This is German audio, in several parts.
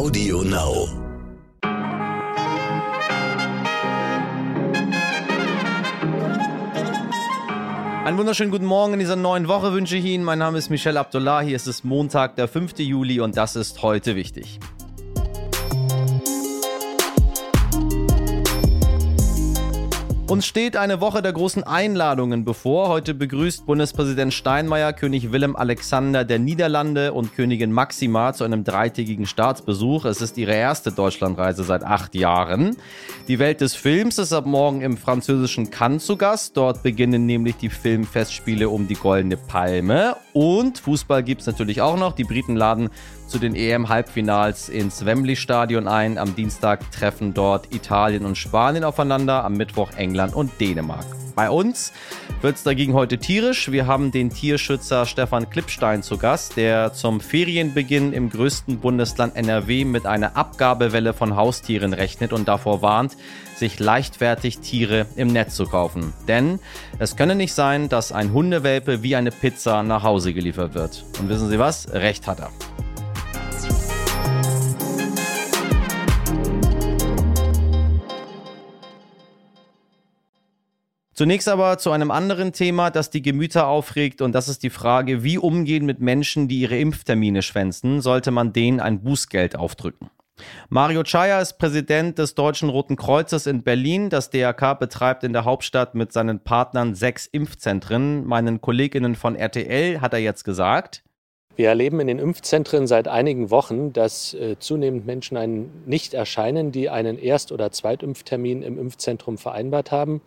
Audio Now. Einen wunderschönen guten Morgen in dieser neuen Woche wünsche ich Ihnen. Mein Name ist Michel Abdullah. Hier ist es Montag, der 5. Juli und das ist heute wichtig. Uns steht eine Woche der großen Einladungen bevor. Heute begrüßt Bundespräsident Steinmeier König Willem Alexander der Niederlande und Königin Maxima zu einem dreitägigen Staatsbesuch. Es ist ihre erste Deutschlandreise seit acht Jahren. Die Welt des Films ist ab morgen im französischen Cannes zu Gast. Dort beginnen nämlich die Filmfestspiele um die Goldene Palme. Und Fußball gibt es natürlich auch noch. Die Briten laden zu den EM-Halbfinals ins Wembley-Stadion ein. Am Dienstag treffen dort Italien und Spanien aufeinander, am Mittwoch England und Dänemark. Bei uns wird es dagegen heute tierisch. Wir haben den Tierschützer Stefan Klippstein zu Gast, der zum Ferienbeginn im größten Bundesland NRW mit einer Abgabewelle von Haustieren rechnet und davor warnt, sich leichtfertig Tiere im Netz zu kaufen. Denn es könne nicht sein, dass ein Hundewelpe wie eine Pizza nach Hause geliefert wird. Und wissen Sie was? Recht hat er. Zunächst aber zu einem anderen Thema, das die Gemüter aufregt, und das ist die Frage, wie umgehen mit Menschen, die ihre Impftermine schwänzen, sollte man denen ein Bußgeld aufdrücken. Mario Chaya ist Präsident des Deutschen Roten Kreuzes in Berlin. Das DRK betreibt in der Hauptstadt mit seinen Partnern sechs Impfzentren. Meinen Kolleginnen von RTL hat er jetzt gesagt, wir erleben in den Impfzentren seit einigen Wochen, dass äh, zunehmend Menschen einen nicht erscheinen, die einen Erst- oder Zweitimpftermin im Impfzentrum vereinbart haben.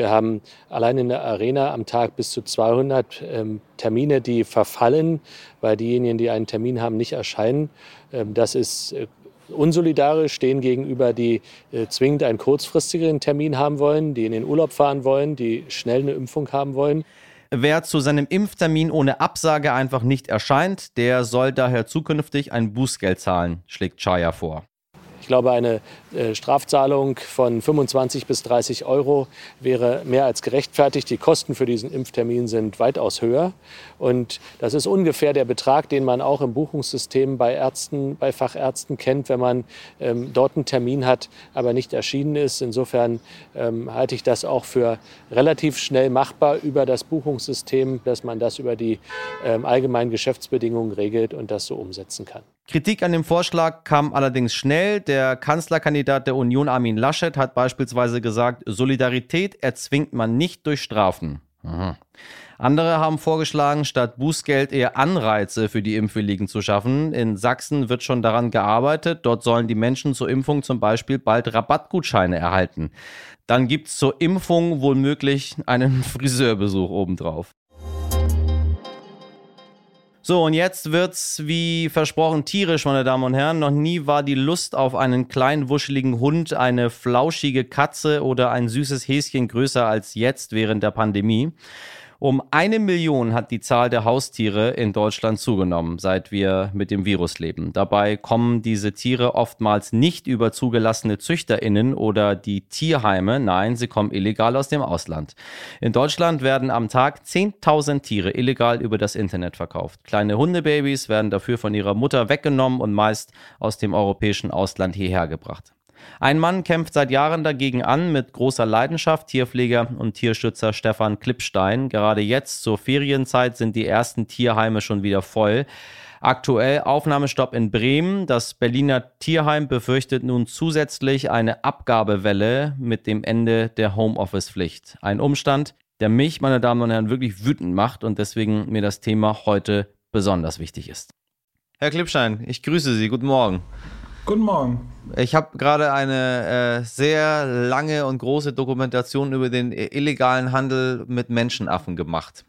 Wir haben allein in der Arena am Tag bis zu 200 ähm, Termine, die verfallen, weil diejenigen, die einen Termin haben, nicht erscheinen. Ähm, das ist äh, unsolidarisch stehen gegenüber, die äh, zwingend einen kurzfristigeren Termin haben wollen, die in den Urlaub fahren wollen, die schnell eine Impfung haben wollen. Wer zu seinem Impftermin ohne Absage einfach nicht erscheint, der soll daher zukünftig ein Bußgeld zahlen, schlägt Chaya vor glaube, eine äh, Strafzahlung von 25 bis 30 Euro wäre mehr als gerechtfertigt. Die Kosten für diesen Impftermin sind weitaus höher. Und das ist ungefähr der Betrag, den man auch im Buchungssystem bei Ärzten, bei Fachärzten kennt, wenn man ähm, dort einen Termin hat, aber nicht erschienen ist. Insofern ähm, halte ich das auch für relativ schnell machbar über das Buchungssystem, dass man das über die ähm, allgemeinen Geschäftsbedingungen regelt und das so umsetzen kann. Kritik an dem Vorschlag kam allerdings schnell. Der Kanzlerkandidat der Union Armin Laschet hat beispielsweise gesagt, Solidarität erzwingt man nicht durch Strafen. Aha. Andere haben vorgeschlagen, statt Bußgeld eher Anreize für die Impfwilligen zu schaffen. In Sachsen wird schon daran gearbeitet. Dort sollen die Menschen zur Impfung zum Beispiel bald Rabattgutscheine erhalten. Dann gibt es zur Impfung wohl möglich einen Friseurbesuch obendrauf. So, und jetzt wird's wie versprochen tierisch, meine Damen und Herren. Noch nie war die Lust auf einen kleinen, wuscheligen Hund, eine flauschige Katze oder ein süßes Häschen größer als jetzt während der Pandemie. Um eine Million hat die Zahl der Haustiere in Deutschland zugenommen, seit wir mit dem Virus leben. Dabei kommen diese Tiere oftmals nicht über zugelassene ZüchterInnen oder die Tierheime. Nein, sie kommen illegal aus dem Ausland. In Deutschland werden am Tag 10.000 Tiere illegal über das Internet verkauft. Kleine Hundebabys werden dafür von ihrer Mutter weggenommen und meist aus dem europäischen Ausland hierher gebracht. Ein Mann kämpft seit Jahren dagegen an mit großer Leidenschaft, Tierpfleger und Tierschützer Stefan Klippstein. Gerade jetzt zur Ferienzeit sind die ersten Tierheime schon wieder voll. Aktuell Aufnahmestopp in Bremen. Das Berliner Tierheim befürchtet nun zusätzlich eine Abgabewelle mit dem Ende der Homeoffice-Pflicht. Ein Umstand, der mich, meine Damen und Herren, wirklich wütend macht und deswegen mir das Thema heute besonders wichtig ist. Herr Klippstein, ich grüße Sie. Guten Morgen. Guten Morgen. Ich habe gerade eine äh, sehr lange und große Dokumentation über den illegalen Handel mit Menschenaffen gemacht.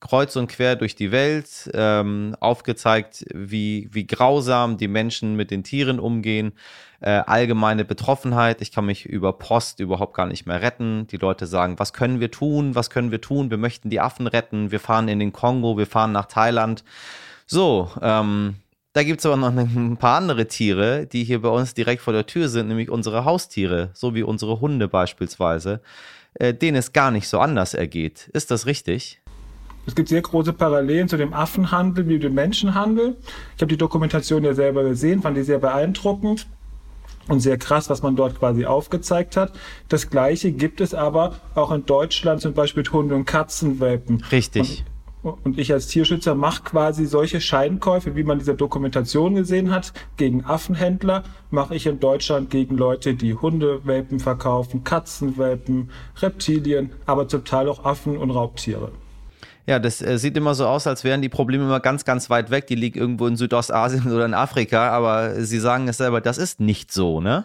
Kreuz und quer durch die Welt, ähm, aufgezeigt, wie, wie grausam die Menschen mit den Tieren umgehen, äh, allgemeine Betroffenheit. Ich kann mich über Post überhaupt gar nicht mehr retten. Die Leute sagen, was können wir tun? Was können wir tun? Wir möchten die Affen retten. Wir fahren in den Kongo, wir fahren nach Thailand. So, ähm, da gibt es aber noch ein paar andere Tiere, die hier bei uns direkt vor der Tür sind, nämlich unsere Haustiere, so wie unsere Hunde beispielsweise, äh, denen es gar nicht so anders ergeht. Ist das richtig? Es gibt sehr große Parallelen zu dem Affenhandel wie dem Menschenhandel. Ich habe die Dokumentation ja selber gesehen, fand die sehr beeindruckend und sehr krass, was man dort quasi aufgezeigt hat. Das Gleiche gibt es aber auch in Deutschland zum Beispiel mit Hunde- und Katzenwelpen. Richtig. Und und ich als Tierschützer mache quasi solche Scheinkäufe, wie man diese Dokumentation gesehen hat, gegen Affenhändler, mache ich in Deutschland gegen Leute, die Hundewelpen verkaufen, Katzenwelpen, Reptilien, aber zum Teil auch Affen und Raubtiere. Ja, das äh, sieht immer so aus, als wären die Probleme immer ganz, ganz weit weg. Die liegen irgendwo in Südostasien oder in Afrika, aber Sie sagen es selber, das ist nicht so, ne?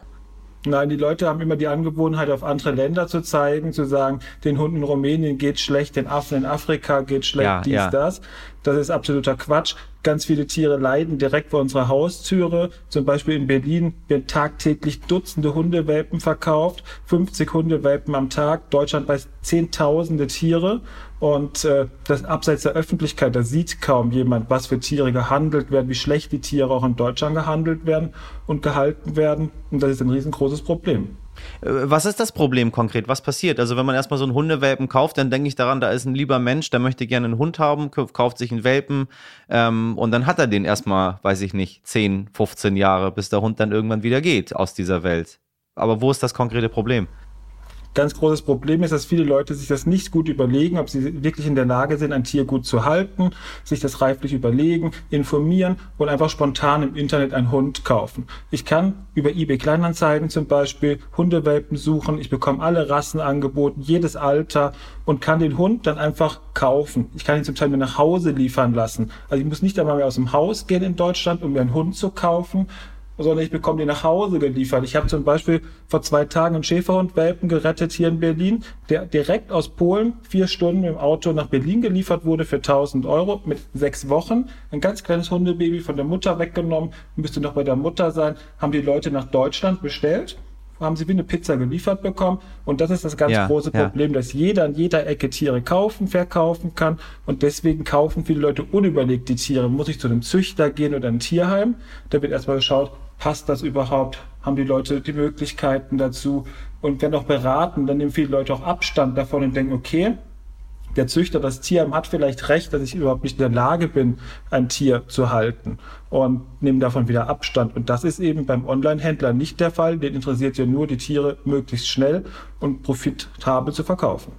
Nein, die Leute haben immer die Angewohnheit, auf andere Länder zu zeigen, zu sagen, den Hunden in Rumänien geht schlecht, den Affen in Afrika geht schlecht, ja, dies, ja. das. Das ist absoluter Quatsch. Ganz viele Tiere leiden direkt vor unserer Haustüre. Zum Beispiel in Berlin werden tagtäglich Dutzende Hundewelpen verkauft, 50 Hundewelpen am Tag. Deutschland bei Zehntausende Tiere. Und äh, das abseits der Öffentlichkeit, da sieht kaum jemand, was für Tiere gehandelt werden, wie schlecht die Tiere auch in Deutschland gehandelt werden und gehalten werden. Und das ist ein riesengroßes Problem. Äh, was ist das Problem konkret? Was passiert? Also, wenn man erstmal so einen Hundewelpen kauft, dann denke ich daran, da ist ein lieber Mensch, der möchte gerne einen Hund haben, kauft sich einen Welpen ähm, und dann hat er den erstmal, weiß ich nicht, 10, 15 Jahre, bis der Hund dann irgendwann wieder geht aus dieser Welt. Aber wo ist das konkrete Problem? Ganz großes Problem ist, dass viele Leute sich das nicht gut überlegen, ob sie wirklich in der Lage sind, ein Tier gut zu halten, sich das reiflich überlegen, informieren und einfach spontan im Internet einen Hund kaufen. Ich kann über eBay Kleinanzeigen zum Beispiel Hundewelpen suchen. Ich bekomme alle Rassen angeboten, jedes Alter und kann den Hund dann einfach kaufen. Ich kann ihn zum Teil mir nach Hause liefern lassen. Also ich muss nicht einmal mehr aus dem Haus gehen in Deutschland, um mir einen Hund zu kaufen, sondern ich bekomme die nach Hause geliefert. Ich habe zum Beispiel vor zwei Tagen einen Schäferhund-Welpen gerettet hier in Berlin, der direkt aus Polen vier Stunden im Auto nach Berlin geliefert wurde für 1000 Euro mit sechs Wochen. Ein ganz kleines Hundebaby von der Mutter weggenommen, müsste noch bei der Mutter sein, haben die Leute nach Deutschland bestellt haben sie wie eine Pizza geliefert bekommen. Und das ist das ganz ja, große Problem, ja. dass jeder an jeder Ecke Tiere kaufen, verkaufen kann. Und deswegen kaufen viele Leute unüberlegt die Tiere. Muss ich zu einem Züchter gehen oder ein Tierheim? Da wird erstmal geschaut, passt das überhaupt? Haben die Leute die Möglichkeiten dazu? Und wenn auch beraten, dann nehmen viele Leute auch Abstand davon und denken, okay, der Züchter, das Tier hat vielleicht recht, dass ich überhaupt nicht in der Lage bin, ein Tier zu halten und nehmen davon wieder Abstand. Und das ist eben beim Online-Händler nicht der Fall. Den interessiert ja nur, die Tiere möglichst schnell und profitabel zu verkaufen.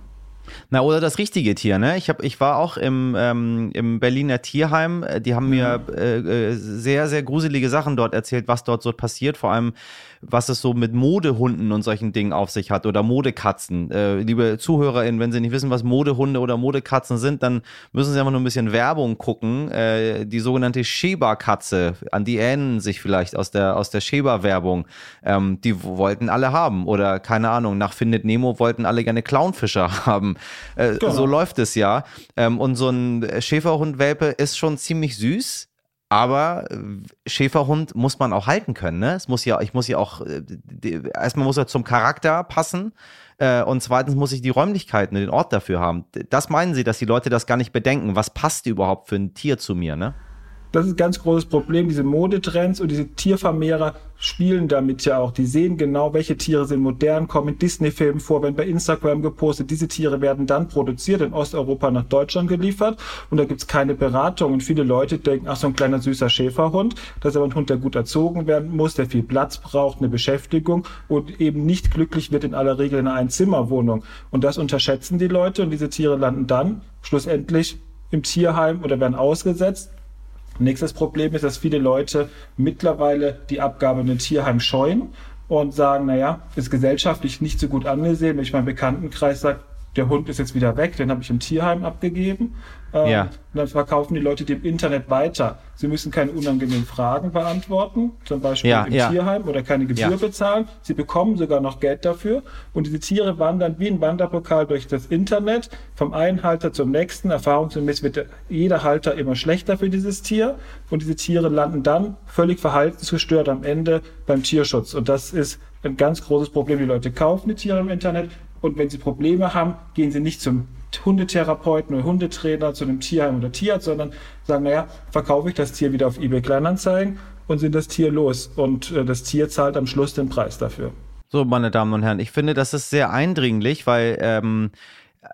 Na, oder das richtige Tier, ne? Ich, hab, ich war auch im, ähm, im Berliner Tierheim. Die haben mir äh, äh, sehr, sehr gruselige Sachen dort erzählt, was dort so passiert. Vor allem was es so mit Modehunden und solchen Dingen auf sich hat oder Modekatzen. Äh, liebe ZuhörerInnen, wenn Sie nicht wissen, was Modehunde oder Modekatzen sind, dann müssen Sie einfach nur ein bisschen Werbung gucken. Äh, die sogenannte Sheba-Katze, an die ähneln sich vielleicht aus der, aus der Sheba-Werbung. Ähm, die wollten alle haben oder keine Ahnung, nach Findet Nemo wollten alle gerne Clownfischer haben. Äh, genau. So läuft es ja. Ähm, und so ein Schäferhund-Welpe ist schon ziemlich süß aber äh, Schäferhund muss man auch halten können. Ne? Es muss ja, ich muss ja auch, äh, erstmal muss er zum Charakter passen äh, und zweitens muss ich die Räumlichkeiten, den Ort dafür haben. Das meinen Sie, dass die Leute das gar nicht bedenken? Was passt überhaupt für ein Tier zu mir? Ne? Das ist ein ganz großes Problem. Diese Modetrends und diese Tiervermehrer spielen damit ja auch. Die sehen genau, welche Tiere sind modern, kommen in Disney-Filmen vor, werden bei Instagram gepostet. Diese Tiere werden dann produziert in Osteuropa nach Deutschland geliefert und da gibt's keine Beratung. Und viele Leute denken, ach, so ein kleiner süßer Schäferhund. Das ist aber ein Hund, der gut erzogen werden muss, der viel Platz braucht, eine Beschäftigung und eben nicht glücklich wird in aller Regel in einer Einzimmerwohnung. Und das unterschätzen die Leute und diese Tiere landen dann schlussendlich im Tierheim oder werden ausgesetzt Nächstes Problem ist, dass viele Leute mittlerweile die Abgabe in den Tierheim scheuen und sagen, naja, ist gesellschaftlich nicht so gut angesehen. Wenn ich meinem Bekanntenkreis sage, der Hund ist jetzt wieder weg, den habe ich im Tierheim abgegeben. Ähm, ja. Und dann verkaufen die Leute dem Internet weiter. Sie müssen keine unangenehmen Fragen beantworten, zum Beispiel ja, im ja. Tierheim oder keine Gebühr bezahlen. Sie bekommen sogar noch Geld dafür. Und diese Tiere wandern wie ein Wanderpokal durch das Internet, vom einen Halter zum nächsten. Erfahrungsgemäß wird jeder Halter immer schlechter für dieses Tier. Und diese Tiere landen dann völlig verhaltensgestört am Ende beim Tierschutz. Und das ist ein ganz großes Problem. Die Leute kaufen die Tiere im Internet, und wenn sie Probleme haben, gehen sie nicht zum Hundetherapeuten oder Hundetrainer, zu einem Tierheim oder Tierarzt, sondern sagen, naja, verkaufe ich das Tier wieder auf eBay Kleinanzeigen und sind das Tier los. Und äh, das Tier zahlt am Schluss den Preis dafür. So, meine Damen und Herren, ich finde, das ist sehr eindringlich, weil ähm,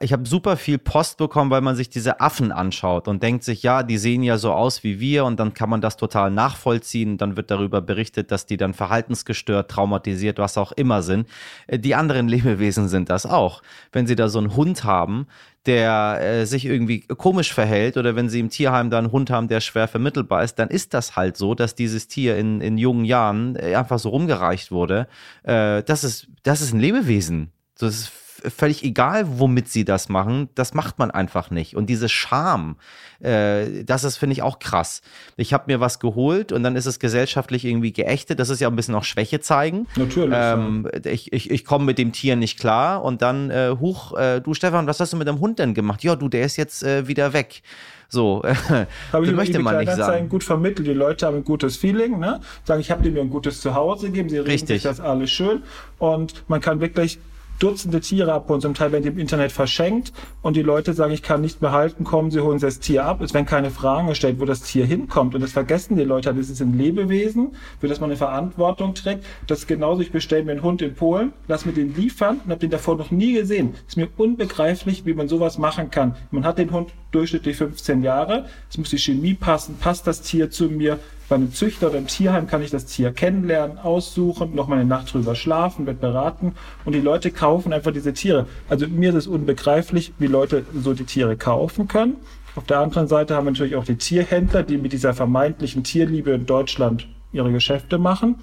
ich habe super viel Post bekommen, weil man sich diese Affen anschaut und denkt sich, ja, die sehen ja so aus wie wir und dann kann man das total nachvollziehen. Dann wird darüber berichtet, dass die dann verhaltensgestört, traumatisiert, was auch immer sind. Äh, die anderen Lebewesen sind das auch. Wenn sie da so einen Hund haben, der äh, sich irgendwie komisch verhält oder wenn sie im Tierheim da einen Hund haben, der schwer vermittelbar ist, dann ist das halt so, dass dieses Tier in, in jungen Jahren äh, einfach so rumgereicht wurde. Äh, das, ist, das ist ein Lebewesen. Das ist völlig egal, womit sie das machen, das macht man einfach nicht. Und diese Scham, äh, das ist, finde ich, auch krass. Ich habe mir was geholt und dann ist es gesellschaftlich irgendwie geächtet. Das ist ja ein bisschen auch Schwäche zeigen. Natürlich. Ähm. Ich, ich, ich komme mit dem Tier nicht klar und dann, äh, huch, äh, du Stefan, was hast du mit dem Hund denn gemacht? Ja, du, der ist jetzt äh, wieder weg. So, habe ich möchte man nicht sagen. gut vermittelt. Die Leute haben ein gutes Feeling, ne? sagen, ich habe dir mir ein gutes Zuhause gegeben, sie reden sich das alles schön und man kann wirklich Dutzende Tiere ab und zum Teil werden die im Internet verschenkt und die Leute sagen, ich kann nicht mehr halten, kommen, sie holen das Tier ab. Es werden keine Fragen gestellt, wo das Tier hinkommt und das vergessen die Leute. Das ist ein Lebewesen, für das man eine Verantwortung trägt. Das ist genauso, ich bestelle mir einen Hund in Polen, lass mir den liefern und habe den davor noch nie gesehen. Ist mir unbegreiflich, wie man sowas machen kann. Man hat den Hund durchschnittlich 15 Jahre, es muss die Chemie passen, passt das Tier zu mir, bei einem Züchter oder im Tierheim kann ich das Tier kennenlernen, aussuchen, noch mal eine Nacht drüber schlafen, wird beraten und die Leute kaufen einfach diese Tiere. Also mir ist es unbegreiflich, wie Leute so die Tiere kaufen können. Auf der anderen Seite haben wir natürlich auch die Tierhändler, die mit dieser vermeintlichen Tierliebe in Deutschland ihre Geschäfte machen,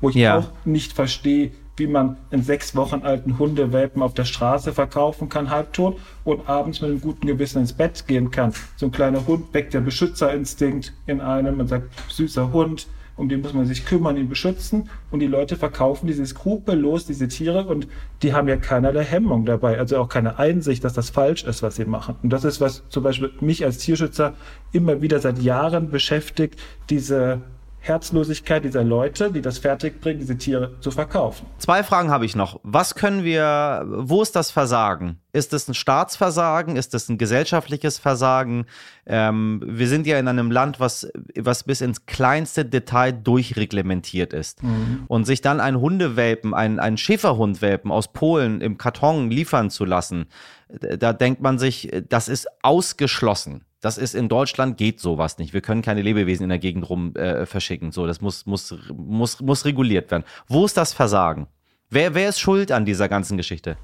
wo ich ja. auch nicht verstehe, wie man einen sechs Wochen alten Hundewelpen auf der Straße verkaufen kann, halbtot, und abends mit einem guten Gewissen ins Bett gehen kann. So ein kleiner Hund weckt der Beschützerinstinkt in einem. Man sagt, süßer Hund, um den muss man sich kümmern, ihn beschützen. Und die Leute verkaufen diese skrupellos, diese Tiere, und die haben ja keinerlei Hemmung dabei, also auch keine Einsicht, dass das falsch ist, was sie machen. Und das ist, was zum Beispiel mich als Tierschützer immer wieder seit Jahren beschäftigt, diese Herzlosigkeit dieser Leute, die das fertigbringen, diese Tiere zu verkaufen. Zwei Fragen habe ich noch. Was können wir, wo ist das Versagen? Ist es ein Staatsversagen? Ist es ein gesellschaftliches Versagen? Ähm, wir sind ja in einem Land, was, was bis ins kleinste Detail durchreglementiert ist. Mhm. Und sich dann ein Hundewelpen, ein, ein Schäferhundwelpen aus Polen im Karton liefern zu lassen, da denkt man sich, das ist ausgeschlossen. Das ist in Deutschland geht sowas nicht. Wir können keine Lebewesen in der Gegend rum äh, verschicken. So, das muss, muss, muss, muss reguliert werden. Wo ist das Versagen? Wer, wer ist schuld an dieser ganzen Geschichte?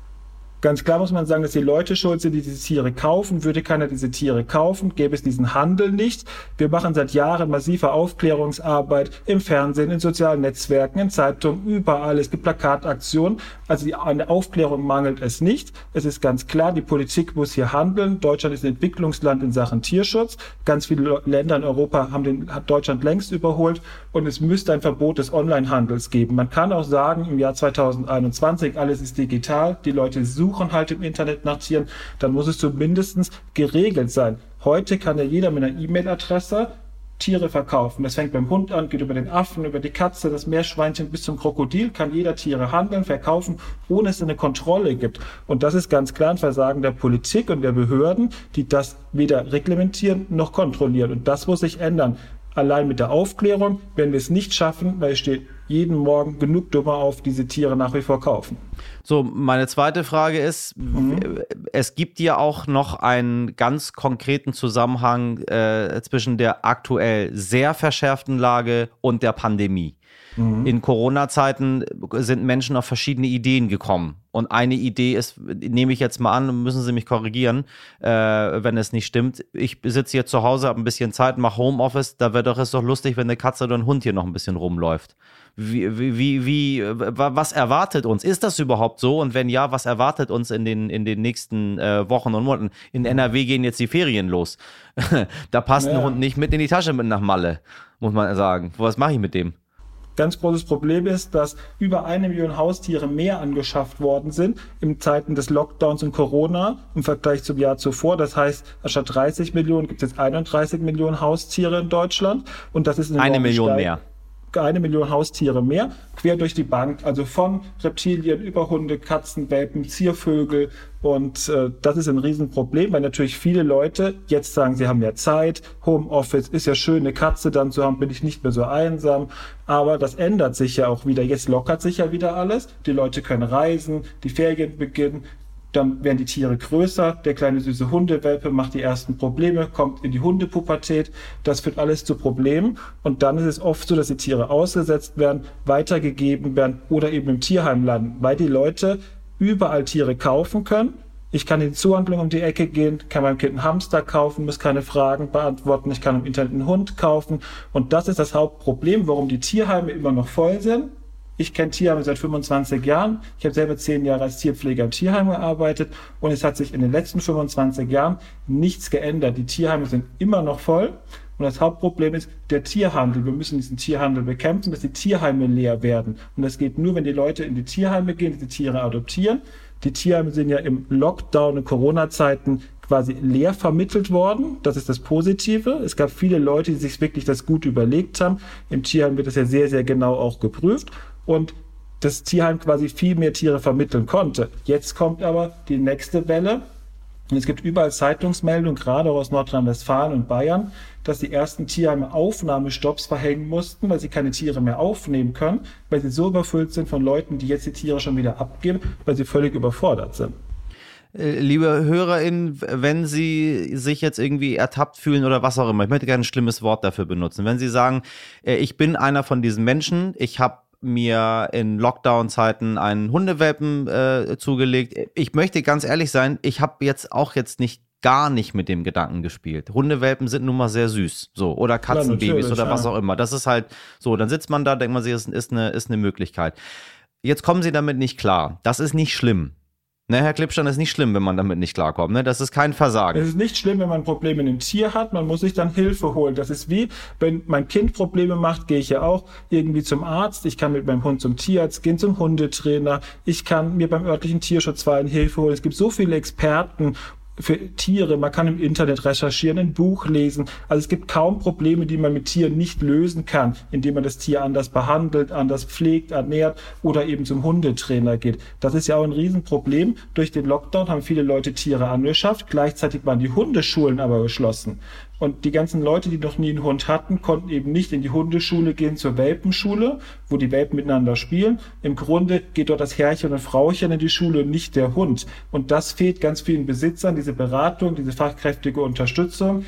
Ganz klar muss man sagen, dass die Leute schuld sind, die diese Tiere kaufen. Würde keiner diese Tiere kaufen, gäbe es diesen Handel nicht. Wir machen seit Jahren massive Aufklärungsarbeit im Fernsehen, in sozialen Netzwerken, in Zeitungen, überall. Es gibt Plakataktionen. Also die, an der Aufklärung mangelt es nicht. Es ist ganz klar, die Politik muss hier handeln. Deutschland ist ein Entwicklungsland in Sachen Tierschutz. Ganz viele Länder in Europa haben den, hat Deutschland längst überholt. Und es müsste ein Verbot des Onlinehandels geben. Man kann auch sagen, im Jahr 2021, alles ist digital. Die Leute suchen suchen halt im Internet nach Tieren, dann muss es zumindest geregelt sein. Heute kann ja jeder mit einer E-Mail-Adresse Tiere verkaufen. Das fängt beim Hund an, geht über den Affen, über die Katze, das Meerschweinchen bis zum Krokodil, kann jeder Tiere handeln, verkaufen, ohne es eine Kontrolle gibt. Und das ist ganz klar ein Versagen der Politik und der Behörden, die das weder reglementieren noch kontrollieren. Und das muss sich ändern. Allein mit der Aufklärung werden wir es nicht schaffen, weil es steht jeden Morgen genug Dummer auf, diese Tiere nach wie vor kaufen. So, meine zweite Frage ist, mhm. es gibt ja auch noch einen ganz konkreten Zusammenhang äh, zwischen der aktuell sehr verschärften Lage und der Pandemie. Mhm. In Corona-Zeiten sind Menschen auf verschiedene Ideen gekommen. Und eine Idee ist, nehme ich jetzt mal an, müssen Sie mich korrigieren, äh, wenn es nicht stimmt. Ich sitze hier zu Hause, habe ein bisschen Zeit, mache Homeoffice. Da wäre doch es doch lustig, wenn eine Katze oder ein Hund hier noch ein bisschen rumläuft. Wie, wie, wie, was erwartet uns? Ist das überhaupt so? Und wenn ja, was erwartet uns in den, in den nächsten äh, Wochen und Monaten? In NRW gehen jetzt die Ferien los. da passt ja. ein Hund nicht mit in die Tasche mit nach Malle, muss man sagen. Was mache ich mit dem? Ganz großes Problem ist, dass über eine Million Haustiere mehr angeschafft worden sind in Zeiten des Lockdowns und Corona im Vergleich zum Jahr zuvor. Das heißt, anstatt 30 Millionen gibt es jetzt 31 Millionen Haustiere in Deutschland. Und das ist eine, eine Million mehr eine Million Haustiere mehr, quer durch die Bank, also von Reptilien über Hunde, Katzen, Welpen, Ziervögel. Und äh, das ist ein Riesenproblem, weil natürlich viele Leute jetzt sagen, sie haben ja Zeit, Homeoffice ist ja schön, eine Katze dann zu haben, bin ich nicht mehr so einsam. Aber das ändert sich ja auch wieder. Jetzt lockert sich ja wieder alles. Die Leute können reisen, die Ferien beginnen dann werden die Tiere größer, der kleine süße Hundewelpe macht die ersten Probleme, kommt in die Hundepubertät, das führt alles zu Problemen. Und dann ist es oft so, dass die Tiere ausgesetzt werden, weitergegeben werden oder eben im Tierheim landen, weil die Leute überall Tiere kaufen können. Ich kann in die Zuhandlung um die Ecke gehen, kann meinem Kind einen Hamster kaufen, muss keine Fragen beantworten, ich kann im Internet einen Hund kaufen. Und das ist das Hauptproblem, warum die Tierheime immer noch voll sind ich kenne Tierheime seit 25 Jahren. Ich habe selber zehn Jahre als Tierpfleger im Tierheim gearbeitet und es hat sich in den letzten 25 Jahren nichts geändert. Die Tierheime sind immer noch voll. Und das Hauptproblem ist der Tierhandel. Wir müssen diesen Tierhandel bekämpfen, dass die Tierheime leer werden. Und das geht nur, wenn die Leute in die Tierheime gehen, diese Tiere adoptieren. Die Tierheime sind ja im Lockdown in Corona-Zeiten quasi leer vermittelt worden. Das ist das Positive. Es gab viele Leute, die sich wirklich das gut überlegt haben. Im Tierheim wird das ja sehr, sehr genau auch geprüft und das Tierheim quasi viel mehr Tiere vermitteln konnte. Jetzt kommt aber die nächste Welle. Und es gibt überall Zeitungsmeldungen, gerade aus Nordrhein-Westfalen und Bayern, dass die ersten Tierheime Aufnahmestopps verhängen mussten, weil sie keine Tiere mehr aufnehmen können, weil sie so überfüllt sind von Leuten, die jetzt die Tiere schon wieder abgeben, weil sie völlig überfordert sind. Äh, liebe HörerInnen, wenn Sie sich jetzt irgendwie ertappt fühlen oder was auch immer, ich möchte gerne ein schlimmes Wort dafür benutzen. Wenn Sie sagen, äh, ich bin einer von diesen Menschen, ich habe mir in Lockdown-Zeiten einen Hundewelpen äh, zugelegt. Ich möchte ganz ehrlich sein, ich habe jetzt auch jetzt nicht gar nicht mit dem Gedanken gespielt. Hundewelpen sind nun mal sehr süß, so oder Katzenbabys ja, oder was auch immer. Das ist halt so. Dann sitzt man da, denkt man sich, ist, ist eine ist eine Möglichkeit. Jetzt kommen sie damit nicht klar. Das ist nicht schlimm. Ne, Herr Klippstein, ist nicht schlimm, wenn man damit nicht klarkommt. Ne? Das ist kein Versagen. Es ist nicht schlimm, wenn man Probleme mit dem Tier hat. Man muss sich dann Hilfe holen. Das ist wie, wenn mein Kind Probleme macht, gehe ich ja auch irgendwie zum Arzt. Ich kann mit meinem Hund zum Tierarzt gehen, zum Hundetrainer. Ich kann mir beim örtlichen Tierschutzverein Hilfe holen. Es gibt so viele Experten für Tiere. Man kann im Internet recherchieren, ein Buch lesen. Also es gibt kaum Probleme, die man mit Tieren nicht lösen kann, indem man das Tier anders behandelt, anders pflegt, ernährt oder eben zum Hundetrainer geht. Das ist ja auch ein Riesenproblem. Durch den Lockdown haben viele Leute Tiere angeschafft. Gleichzeitig waren die Hundeschulen aber geschlossen. Und die ganzen Leute, die noch nie einen Hund hatten, konnten eben nicht in die Hundeschule gehen zur Welpenschule, wo die Welpen miteinander spielen. Im Grunde geht dort das Herrchen und Frauchen in die Schule, nicht der Hund. Und das fehlt ganz vielen Besitzern, diese Beratung, diese fachkräftige Unterstützung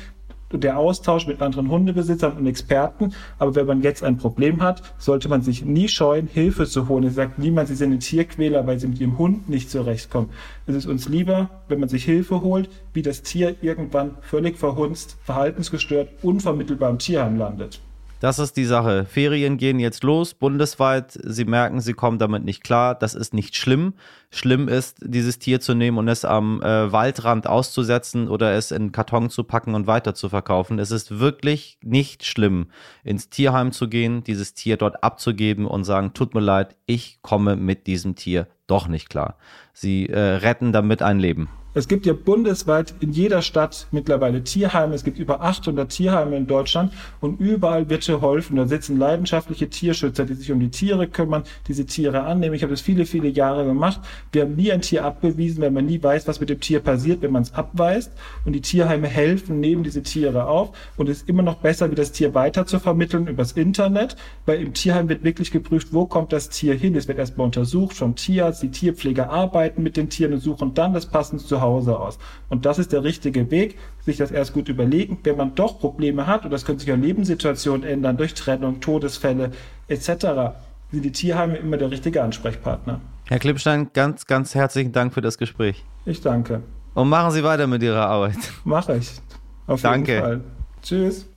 der Austausch mit anderen Hundebesitzern und Experten. Aber wenn man jetzt ein Problem hat, sollte man sich nie scheuen, Hilfe zu holen. Es sagt niemand, sie sind ein Tierquäler, weil sie mit ihrem Hund nicht zurechtkommen. Es ist uns lieber, wenn man sich Hilfe holt, wie das Tier irgendwann völlig verhunzt, verhaltensgestört, unvermittelbar im Tierheim landet. Das ist die Sache. Ferien gehen jetzt los, bundesweit. Sie merken, sie kommen damit nicht klar. Das ist nicht schlimm. Schlimm ist, dieses Tier zu nehmen und es am äh, Waldrand auszusetzen oder es in Karton zu packen und weiter zu verkaufen. Es ist wirklich nicht schlimm, ins Tierheim zu gehen, dieses Tier dort abzugeben und sagen, tut mir leid, ich komme mit diesem Tier doch nicht klar. Sie äh, retten damit ein Leben. Es gibt ja bundesweit in jeder Stadt mittlerweile Tierheime. Es gibt über 800 Tierheime in Deutschland und überall wird geholfen. Da sitzen leidenschaftliche Tierschützer, die sich um die Tiere kümmern, diese Tiere annehmen. Ich habe das viele, viele Jahre gemacht. Wir haben nie ein Tier abbewiesen, weil man nie weiß, was mit dem Tier passiert, wenn man es abweist. Und die Tierheime helfen, nehmen diese Tiere auf. Und es ist immer noch besser, wie das Tier weiter zu vermitteln übers Internet, weil im Tierheim wird wirklich geprüft, wo kommt das Tier hin. Es wird erstmal untersucht vom Tierarzt. Die Tierpfleger arbeiten mit den Tieren und suchen dann das passende zu Hause aus. Und das ist der richtige Weg, sich das erst gut überlegen. Wenn man doch Probleme hat, und das können sich ja Lebenssituationen ändern, durch Trennung, Todesfälle etc., sind die Tierheime immer der richtige Ansprechpartner. Herr Klippstein, ganz, ganz herzlichen Dank für das Gespräch. Ich danke. Und machen Sie weiter mit Ihrer Arbeit. Mache ich. Auf Danke. jeden Fall. Tschüss.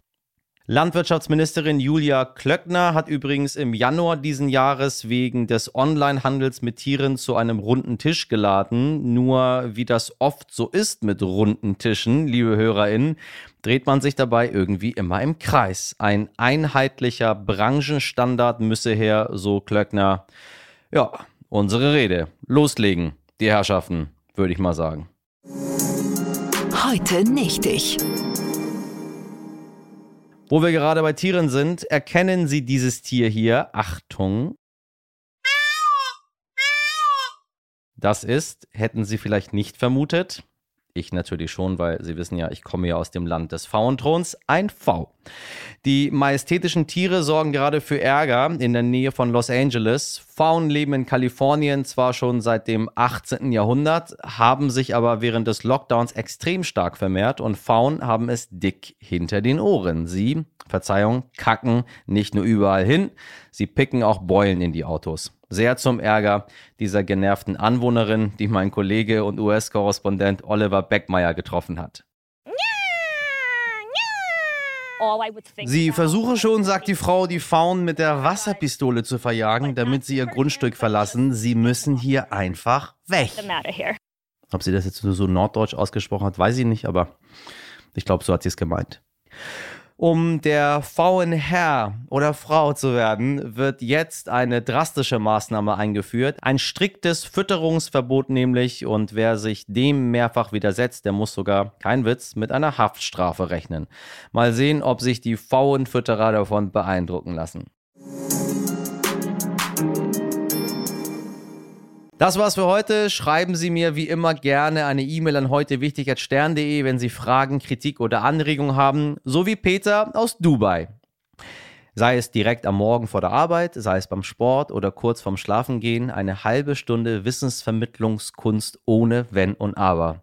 Landwirtschaftsministerin Julia Klöckner hat übrigens im Januar diesen Jahres wegen des Onlinehandels mit Tieren zu einem runden Tisch geladen. Nur wie das oft so ist mit runden Tischen, liebe HörerInnen, dreht man sich dabei irgendwie immer im Kreis. Ein einheitlicher Branchenstandard müsse her, so Klöckner. Ja, unsere Rede. Loslegen, die Herrschaften, würde ich mal sagen. Heute nicht ich. Wo wir gerade bei Tieren sind, erkennen Sie dieses Tier hier. Achtung. Das ist, hätten Sie vielleicht nicht vermutet, Ich natürlich schon, weil Sie wissen ja, ich komme ja aus dem Land des Pfauenthrons. Ein V. Die majestätischen Tiere sorgen gerade für Ärger in der Nähe von Los Angeles. Pfauen leben in Kalifornien zwar schon seit dem 18. Jahrhundert, haben sich aber während des Lockdowns extrem stark vermehrt und Pfauen haben es dick hinter den Ohren. Sie, Verzeihung, kacken nicht nur überall hin, sie picken auch Beulen in die Autos. Sehr zum Ärger dieser genervten Anwohnerin, die mein Kollege und US-Korrespondent Oliver Beckmeier getroffen hat. Sie versuche schon, sagt die Frau, die Faunen mit der Wasserpistole zu verjagen, damit sie ihr Grundstück verlassen. Sie müssen hier einfach weg. Ob sie das jetzt so norddeutsch ausgesprochen hat, weiß ich nicht, aber ich glaube, so hat sie es gemeint. Um der fauen Herr oder Frau zu werden, wird jetzt eine drastische Maßnahme eingeführt. Ein striktes Fütterungsverbot nämlich und wer sich dem mehrfach widersetzt, der muss sogar, kein Witz, mit einer Haftstrafe rechnen. Mal sehen, ob sich die faulen Fütterer davon beeindrucken lassen. Das war's für heute. Schreiben Sie mir wie immer gerne eine E-Mail an heute wichtig@stern.de, wenn Sie Fragen, Kritik oder Anregungen haben, so wie Peter aus Dubai. Sei es direkt am Morgen vor der Arbeit, sei es beim Sport oder kurz vorm Schlafengehen, eine halbe Stunde Wissensvermittlungskunst ohne Wenn und Aber.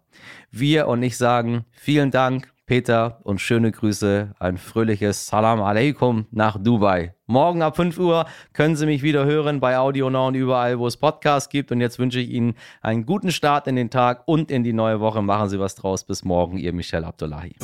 Wir und ich sagen vielen Dank, Peter und schöne Grüße, ein fröhliches Salam Aleikum nach Dubai. Morgen ab 5 Uhr können Sie mich wieder hören bei Audio Now und überall, wo es Podcasts gibt. Und jetzt wünsche ich Ihnen einen guten Start in den Tag und in die neue Woche. Machen Sie was draus. Bis morgen, Ihr Michel Abdullahi.